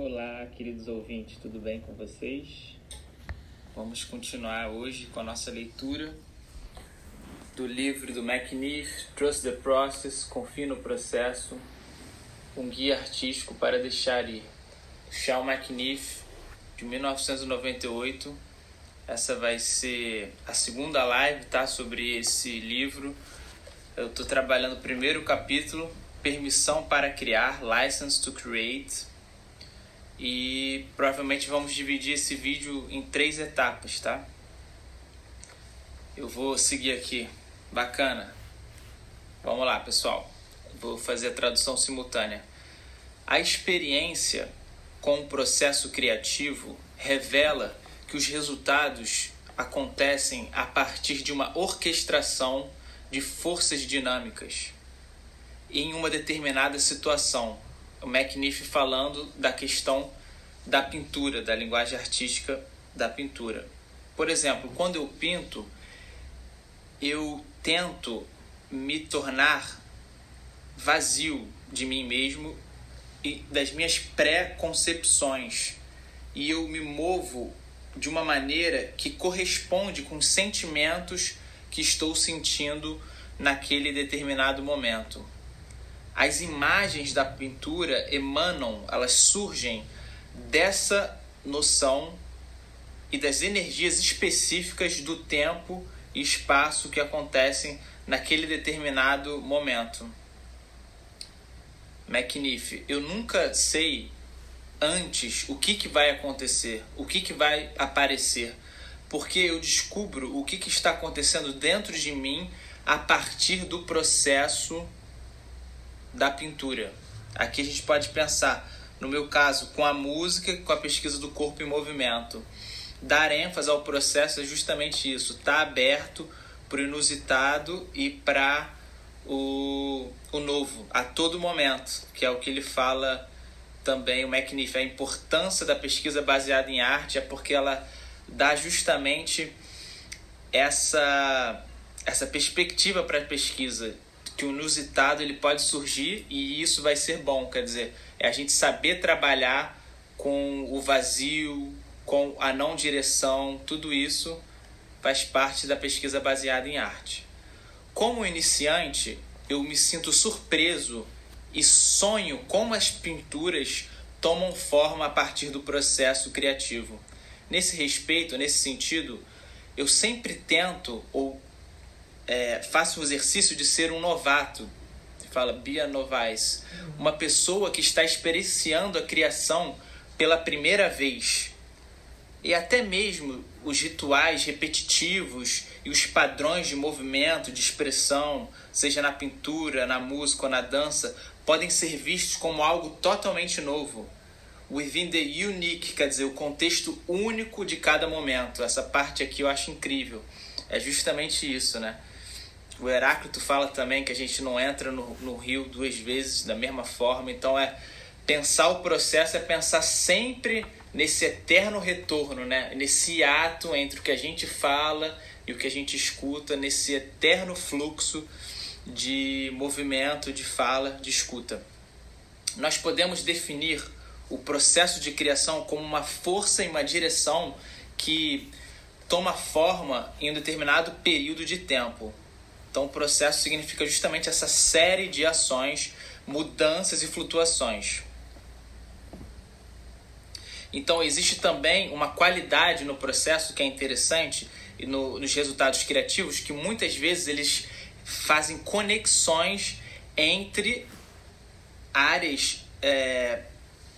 Olá, queridos ouvintes, tudo bem com vocês? Vamos continuar hoje com a nossa leitura do livro do McNiff, Trust the Process, Confie no Processo, um guia artístico para deixar ir. Shawn McNiff, de 1998. Essa vai ser a segunda live, tá? Sobre esse livro. Eu estou trabalhando o primeiro capítulo, Permissão para Criar, License to Create e provavelmente vamos dividir esse vídeo em três etapas, tá? Eu vou seguir aqui. Bacana. Vamos lá, pessoal. Vou fazer a tradução simultânea. A experiência com o processo criativo revela que os resultados acontecem a partir de uma orquestração de forças dinâmicas em uma determinada situação, o McNiff falando da questão da pintura, da linguagem artística da pintura. Por exemplo, quando eu pinto, eu tento me tornar vazio de mim mesmo e das minhas pré-concepções. E eu me movo de uma maneira que corresponde com os sentimentos que estou sentindo naquele determinado momento as imagens da pintura emanam, elas surgem dessa noção e das energias específicas do tempo e espaço que acontecem naquele determinado momento. McNiff, eu nunca sei antes o que, que vai acontecer, o que, que vai aparecer, porque eu descubro o que, que está acontecendo dentro de mim a partir do processo da pintura. Aqui a gente pode pensar, no meu caso, com a música, com a pesquisa do corpo em movimento. Dar ênfase ao processo é justamente isso, estar tá aberto para o inusitado e para o, o novo, a todo momento, que é o que ele fala também, o McNiff, a importância da pesquisa baseada em arte é porque ela dá justamente essa, essa perspectiva para a pesquisa que o inusitado ele pode surgir e isso vai ser bom, quer dizer, é a gente saber trabalhar com o vazio, com a não direção, tudo isso faz parte da pesquisa baseada em arte. Como iniciante, eu me sinto surpreso e sonho como as pinturas tomam forma a partir do processo criativo. Nesse respeito, nesse sentido, eu sempre tento ou é, faça o exercício de ser um novato. Fala, Bia Novaes. Uma pessoa que está experienciando a criação pela primeira vez. E até mesmo os rituais repetitivos e os padrões de movimento, de expressão, seja na pintura, na música ou na dança, podem ser vistos como algo totalmente novo. Within the unique, quer dizer, o contexto único de cada momento. Essa parte aqui eu acho incrível. É justamente isso, né? O Heráclito fala também que a gente não entra no, no rio duas vezes da mesma forma. Então é pensar o processo é pensar sempre nesse eterno retorno, né? Nesse ato entre o que a gente fala e o que a gente escuta, nesse eterno fluxo de movimento, de fala, de escuta. Nós podemos definir o processo de criação como uma força e uma direção que toma forma em um determinado período de tempo. Então, o processo significa justamente essa série de ações, mudanças e flutuações. Então, existe também uma qualidade no processo que é interessante e no, nos resultados criativos, que muitas vezes eles fazem conexões entre áreas é,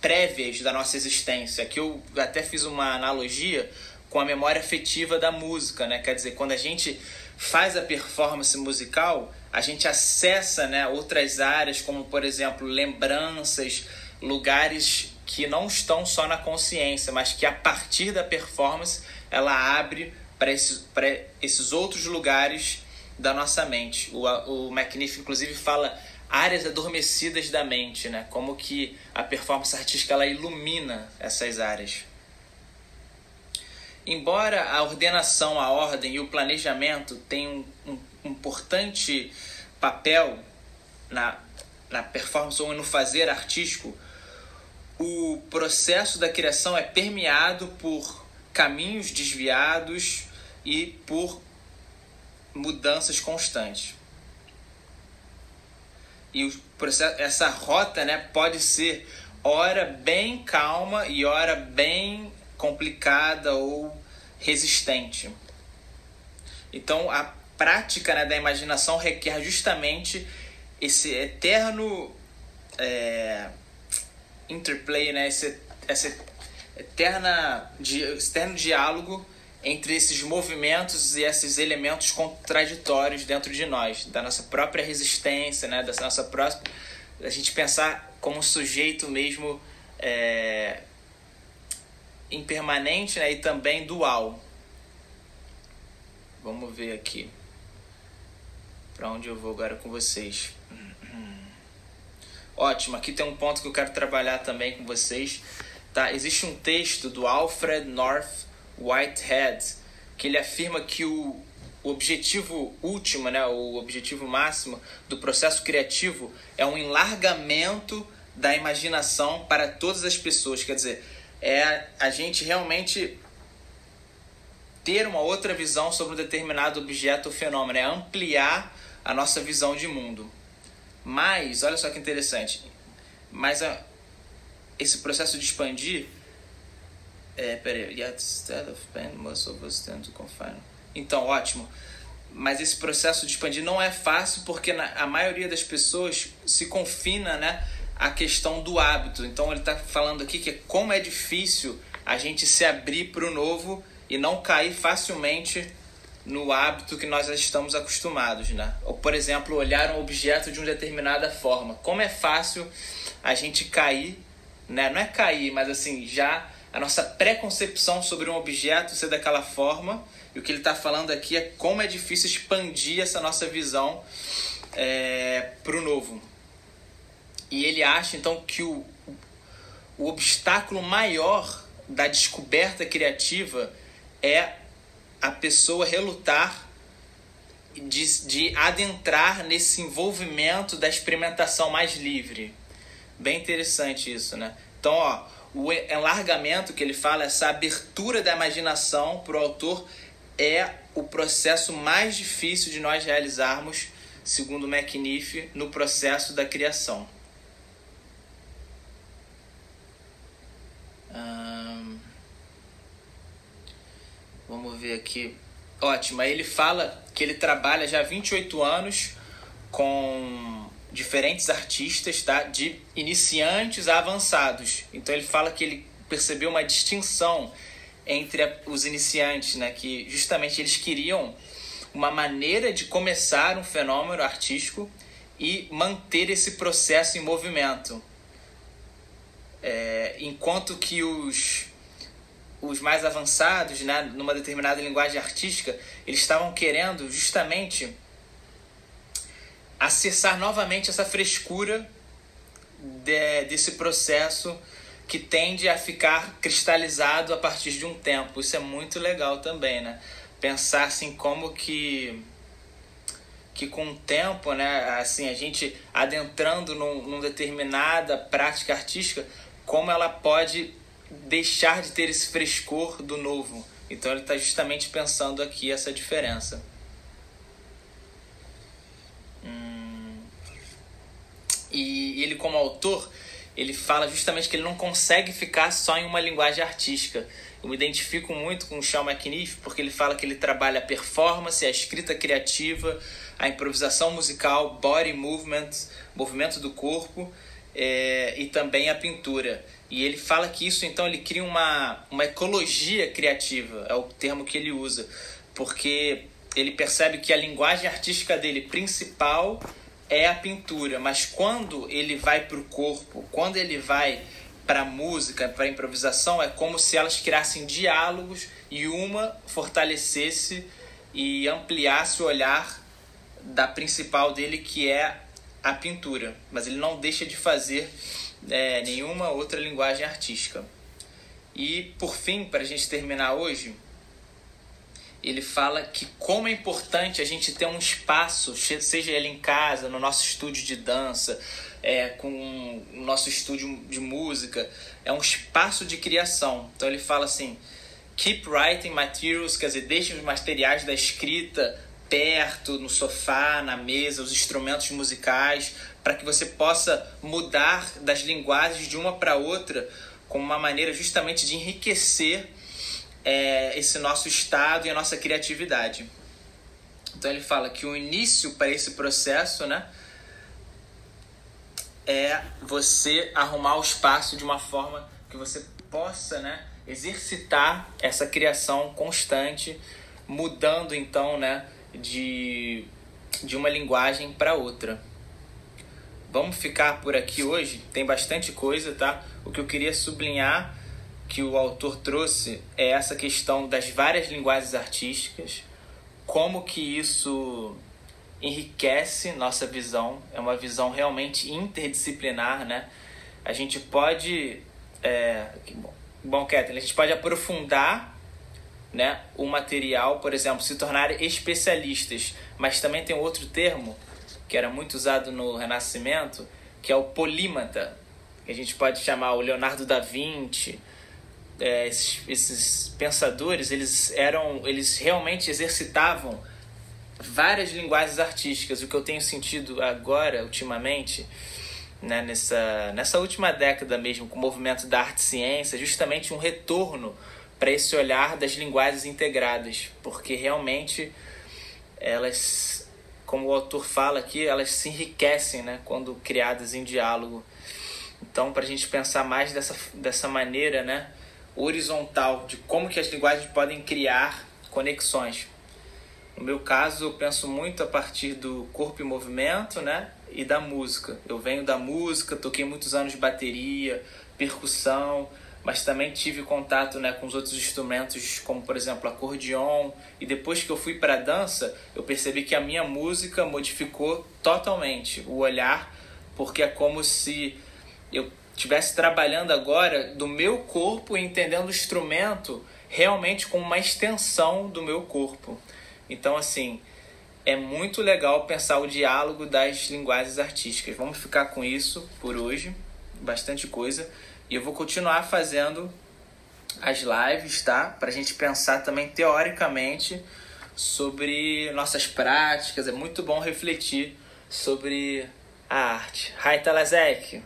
prévias da nossa existência. Aqui eu até fiz uma analogia com a memória afetiva da música, né? Quer dizer, quando a gente faz a performance musical, a gente acessa né, outras áreas, como por exemplo lembranças, lugares que não estão só na consciência, mas que a partir da performance ela abre para esses, esses outros lugares da nossa mente. O, o McNiff, inclusive, fala áreas adormecidas da mente, né? como que a performance artística ela ilumina essas áreas. Embora a ordenação, a ordem e o planejamento tenham um, importante papel na, na performance ou no fazer artístico, o processo da criação é permeado por caminhos desviados e por mudanças constantes. E o processo, essa rota né, pode ser hora bem calma e hora bem complicada ou resistente. Então a prática né, da imaginação requer justamente esse eterno é, interplay, né, esse, esse eterna, esse eterno diálogo entre esses movimentos e esses elementos contraditórios dentro de nós, da nossa própria resistência, né, da nossa própria a gente pensar como sujeito mesmo é, impermanente né, e também dual. Vamos ver aqui para onde eu vou agora com vocês. Ótimo, aqui tem um ponto que eu quero trabalhar também com vocês. Tá? Existe um texto do Alfred North Whitehead, que ele afirma que o, o objetivo último, né, o objetivo máximo do processo criativo é um enlargamento da imaginação para todas as pessoas. Quer dizer, é a gente realmente ter uma outra visão sobre um determinado objeto ou fenômeno, é ampliar a nossa visão de mundo. Mas, olha só que interessante, mas a, esse processo de expandir é, peraí. Instead of pain, tend to confine. Então, ótimo. Mas esse processo de expandir não é fácil porque na, a maioria das pessoas se confina né, à questão do hábito. Então, ele está falando aqui que como é difícil a gente se abrir para o novo e não cair facilmente no hábito que nós estamos acostumados, né? Ou, por exemplo, olhar um objeto de uma determinada forma. Como é fácil a gente cair, né? Não é cair, mas assim, já a nossa preconcepção sobre um objeto ser daquela forma. E o que ele está falando aqui é como é difícil expandir essa nossa visão é, para o novo. E ele acha então que o, o obstáculo maior da descoberta criativa é a pessoa relutar de, de adentrar nesse envolvimento da experimentação mais livre. Bem interessante isso, né? Então, ó, o enlargamento que ele fala, essa abertura da imaginação para o autor, é o processo mais difícil de nós realizarmos, segundo McNiff, no processo da criação. Vamos ver aqui. Ótimo. Ele fala que ele trabalha já há 28 anos com diferentes artistas, tá? De iniciantes a avançados. Então ele fala que ele percebeu uma distinção entre os iniciantes, né? Que justamente eles queriam uma maneira de começar um fenômeno artístico e manter esse processo em movimento. É, enquanto que os os mais avançados, né, numa determinada linguagem artística, eles estavam querendo justamente acessar novamente essa frescura de, desse processo que tende a ficar cristalizado a partir de um tempo. Isso é muito legal também, né? Pensar assim como que que com o tempo, né, assim, a gente adentrando num, num determinada prática artística, como ela pode deixar de ter esse frescor do novo. Então ele está justamente pensando aqui essa diferença. E ele, como autor, ele fala justamente que ele não consegue ficar só em uma linguagem artística. Eu me identifico muito com o Sean McNiff porque ele fala que ele trabalha a performance, a escrita criativa, a improvisação musical, body movement, movimento do corpo é, e também a pintura. E ele fala que isso então ele cria uma, uma ecologia criativa, é o termo que ele usa, porque ele percebe que a linguagem artística dele principal é a pintura, mas quando ele vai para o corpo, quando ele vai para a música, para a improvisação, é como se elas criassem diálogos e uma fortalecesse e ampliasse o olhar da principal dele, que é a pintura. Mas ele não deixa de fazer é, nenhuma outra linguagem artística. E por fim, para a gente terminar hoje, ele fala que como é importante a gente ter um espaço, seja ele em casa, no nosso estúdio de dança, é, com o nosso estúdio de música, é um espaço de criação. Então ele fala assim: keep writing materials, quer dizer, deixe os materiais da escrita perto, no sofá, na mesa, os instrumentos musicais, para que você possa mudar das linguagens de uma para outra como uma maneira justamente de enriquecer é, esse nosso estado e a nossa criatividade. Então ele fala que o início para esse processo, né, é você arrumar o espaço de uma forma que você possa, né, exercitar essa criação constante, mudando então, né, de de uma linguagem para outra. Vamos ficar por aqui hoje, tem bastante coisa, tá? O que eu queria sublinhar que o autor trouxe é essa questão das várias linguagens artísticas, como que isso enriquece nossa visão, é uma visão realmente interdisciplinar, né? A gente pode, é, bom, bom a gente pode aprofundar né, o material, por exemplo, se tornar especialistas, mas também tem outro termo que era muito usado no Renascimento, que é o polímata, a gente pode chamar o Leonardo da Vinci, é, esses, esses, pensadores eles eram eles realmente exercitavam várias linguagens artísticas. O que eu tenho sentido agora ultimamente né, nessa nessa última década mesmo com o movimento da arte e ciência justamente um retorno para esse olhar das linguagens integradas porque realmente elas como o autor fala aqui elas se enriquecem né quando criadas em diálogo então para a gente pensar mais dessa dessa maneira né horizontal de como que as linguagens podem criar conexões. No meu caso, eu penso muito a partir do corpo e movimento, né? E da música. Eu venho da música, toquei muitos anos de bateria, percussão, mas também tive contato né, com os outros instrumentos, como por exemplo acordeon. E depois que eu fui para dança, eu percebi que a minha música modificou totalmente o olhar, porque é como se eu estivesse trabalhando agora do meu corpo e entendendo o instrumento realmente como uma extensão do meu corpo. Então, assim, é muito legal pensar o diálogo das linguagens artísticas. Vamos ficar com isso por hoje, bastante coisa. E eu vou continuar fazendo as lives, tá? Para a gente pensar também teoricamente sobre nossas práticas. É muito bom refletir sobre a arte. Hi, Talazek!